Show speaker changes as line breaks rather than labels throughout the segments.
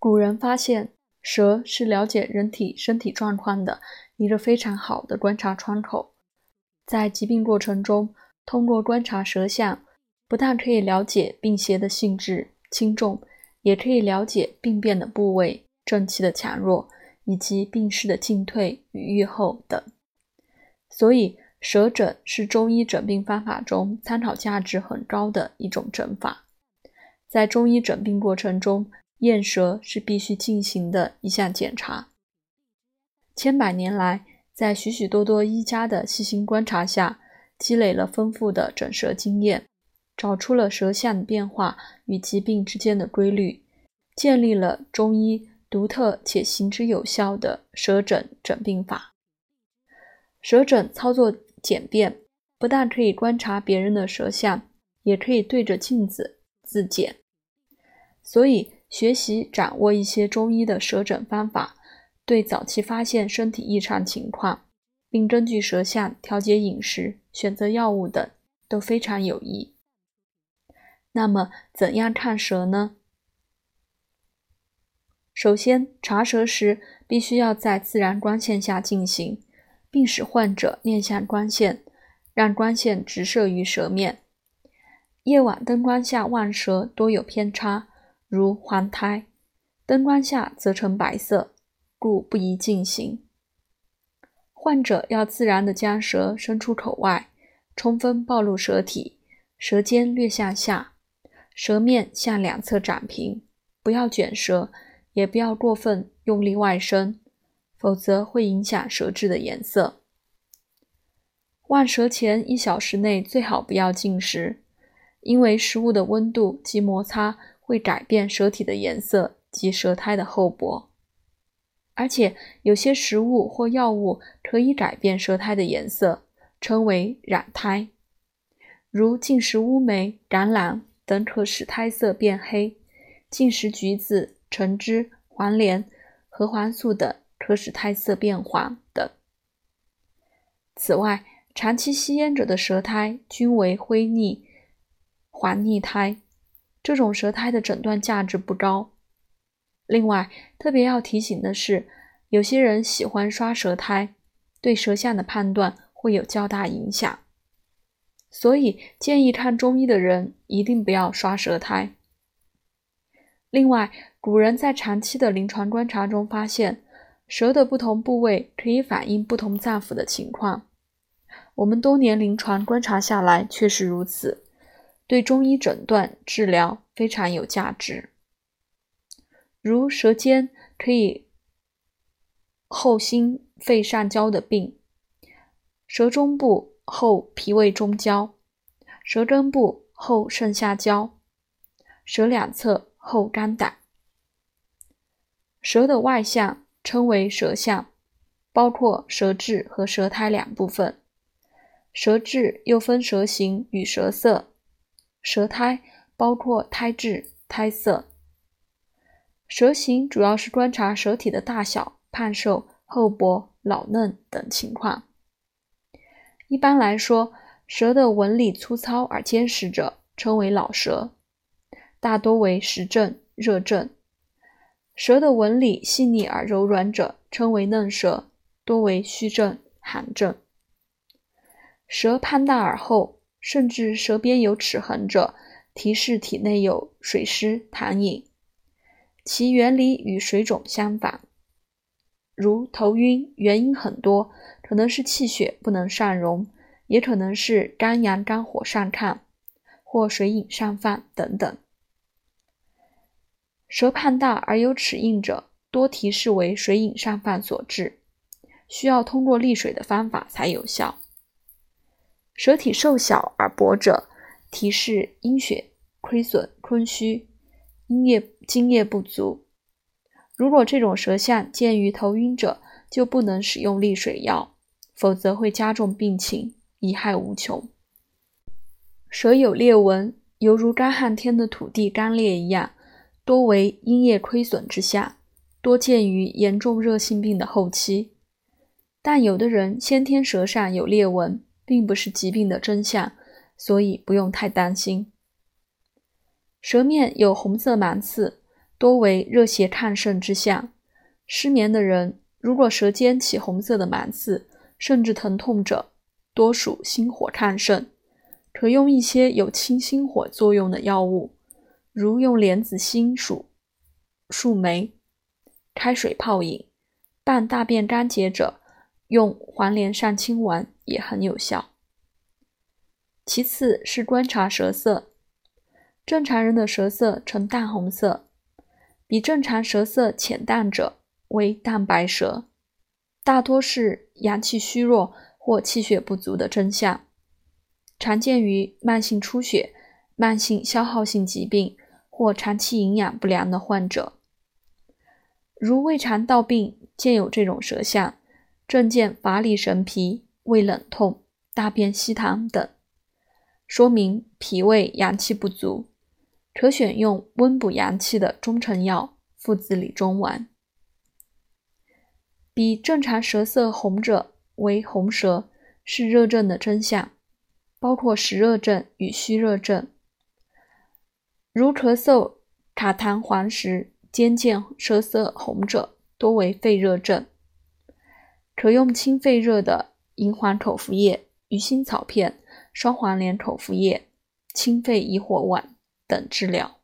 古人发现，舌是了解人体身体状况的一个非常好的观察窗口。在疾病过程中，通过观察舌象，不但可以了解病邪的性质轻重，也可以了解病变的部位、正气的强弱，以及病势的进退与愈后等。所以，舌诊是中医诊病方法中参考价值很高的一种诊法。在中医诊病过程中，验舌是必须进行的一项检查。千百年来，在许许多多医家的细心观察下，积累了丰富的诊舌经验，找出了舌象变化与疾病之间的规律，建立了中医独特且行之有效的舌诊诊病法。舌诊操作简便，不但可以观察别人的舌象，也可以对着镜子自检。所以，学习掌握一些中医的舌诊方法，对早期发现身体异常情况，并根据舌象调节饮食、选择药物等都非常有益。那么，怎样看舌呢？首先，查舌时必须要在自然光线下进行，并使患者面向光线，让光线直射于舌面。夜晚灯光下望舌多有偏差。如黄苔，灯光下则呈白色，故不宜进行。患者要自然地将舌伸出口外，充分暴露舌体，舌尖略向下，舌面向两侧展平，不要卷舌，也不要过分用力外伸，否则会影响舌质的颜色。望舌前一小时内最好不要进食，因为食物的温度及摩擦。会改变舌体的颜色及舌苔的厚薄，而且有些食物或药物可以改变舌苔的颜色，称为染苔。如进食乌梅、橄榄等可使苔色变黑；进食橘子、橙汁、黄连、核黄素等可使苔色变黄等。此外，长期吸烟者的舌苔均为灰腻、黄腻苔。这种舌苔的诊断价值不高。另外，特别要提醒的是，有些人喜欢刷舌苔，对舌象的判断会有较大影响。所以，建议看中医的人一定不要刷舌苔。另外，古人在长期的临床观察中发现，舌的不同部位可以反映不同脏腑的情况。我们多年临床观察下来，确实如此。对中医诊断治疗非常有价值，如舌尖可以后心肺上焦的病，舌中部后脾胃中焦，舌根部后肾下焦，舌两侧后肝胆。舌的外象称为舌象，包括舌质和舌苔两部分。舌质又分舌形与舌色。舌苔包括苔质、苔色。舌形主要是观察舌体的大小、胖瘦、厚薄、老嫩等情况。一般来说，舌的纹理粗糙而坚实者称为老舌，大多为实症、热症；舌的纹理细腻而柔软者称为嫩舌，多为虚症、寒症。舌胖大而厚。甚至舌边有齿痕者，提示体内有水湿痰饮，其原理与水肿相反。如头晕，原因很多，可能是气血不能上溶，也可能是肝阳肝火上亢，或水饮上犯等等。舌胖大而有齿印者，多提示为水饮上犯所致，需要通过利水的方法才有效。舌体瘦小而薄者，提示阴血亏损、坤虚，阴液津液不足。如果这种舌象见于头晕者，就不能使用利水药，否则会加重病情，贻害无穷。舌有裂纹，犹如干旱天的土地干裂一样，多为阴液亏损之象，多见于严重热性病的后期。但有的人先天舌上有裂纹。并不是疾病的真相，所以不用太担心。舌面有红色芒刺，多为热邪亢盛之象。失眠的人如果舌尖起红色的芒刺，甚至疼痛者，多属心火亢盛，可用一些有清心火作用的药物，如用莲子心属树莓开水泡饮。伴大便干结者，用黄连上清丸也很有效。其次是观察舌色，正常人的舌色呈淡红色，比正常舌色浅淡者为淡白舌，大多是阳气虚弱或气血不足的征象，常见于慢性出血、慢性消耗性疾病或长期营养不良的患者，如胃肠道病。见有这种舌象，症见乏力神疲、胃冷痛、大便稀溏等，说明脾胃阳气不足，可选用温补阳气的中成药附子理中丸。比正常舌色红者为红舌，是热症的征象，包括实热症与虚热症，如咳嗽、卡痰黄时兼见舌色红者。多为肺热症，可用清肺热的银黄口服液、鱼腥草片、双黄连口服液、清肺益火丸等治疗。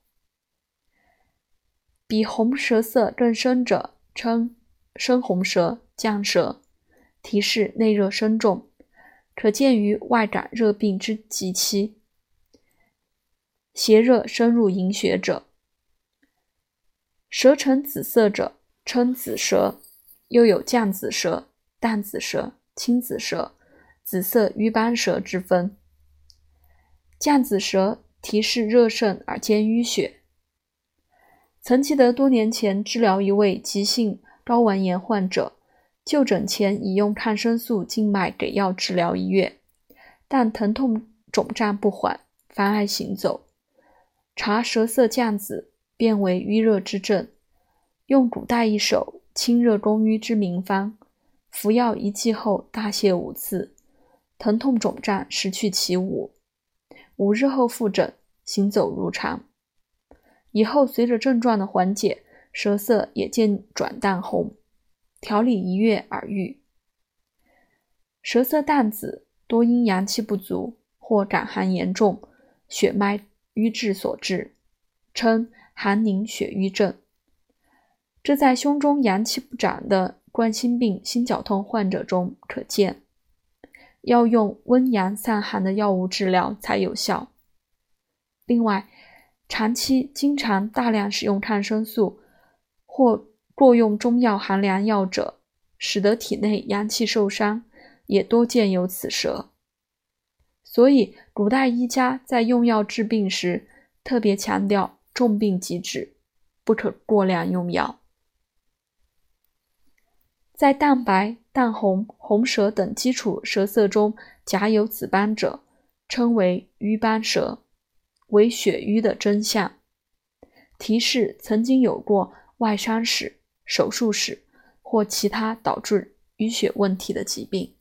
比红舌色更深者称深红舌、绛舌，提示内热深重，可见于外感热病之急期，邪热深入营血者。舌呈紫色者。称紫舌，又有绛紫舌、淡紫舌、青紫舌、紫色瘀斑舌之分。绛紫舌提示热盛而兼淤血。曾记得多年前治疗一位急性睾丸炎患者，就诊前已用抗生素静脉给药治疗一月，但疼痛肿胀不缓，妨碍行走。查舌色绛紫，变为瘀热之症。用古代一首清热攻瘀之名方，服药一剂后大泻五次，疼痛肿胀失去其五，五日后复诊，行走如常。以后随着症状的缓解，舌色也渐转淡红，调理一月而愈。舌色淡紫，多因阳气不足或感寒严重、血脉瘀滞所致，称寒凝血瘀症。这在胸中阳气不长的冠心病、心绞痛患者中可见，要用温阳散寒的药物治疗才有效。另外，长期经常大量使用抗生素或过用中药寒凉药者，使得体内阳气受伤，也多见有此舌。所以，古代医家在用药治病时，特别强调重病即止，不可过量用药。在淡白、淡红、红舌等基础舌色中夹有紫斑者，称为瘀斑舌，为血瘀的真相，提示曾经有过外伤史、手术史或其他导致淤血问题的疾病。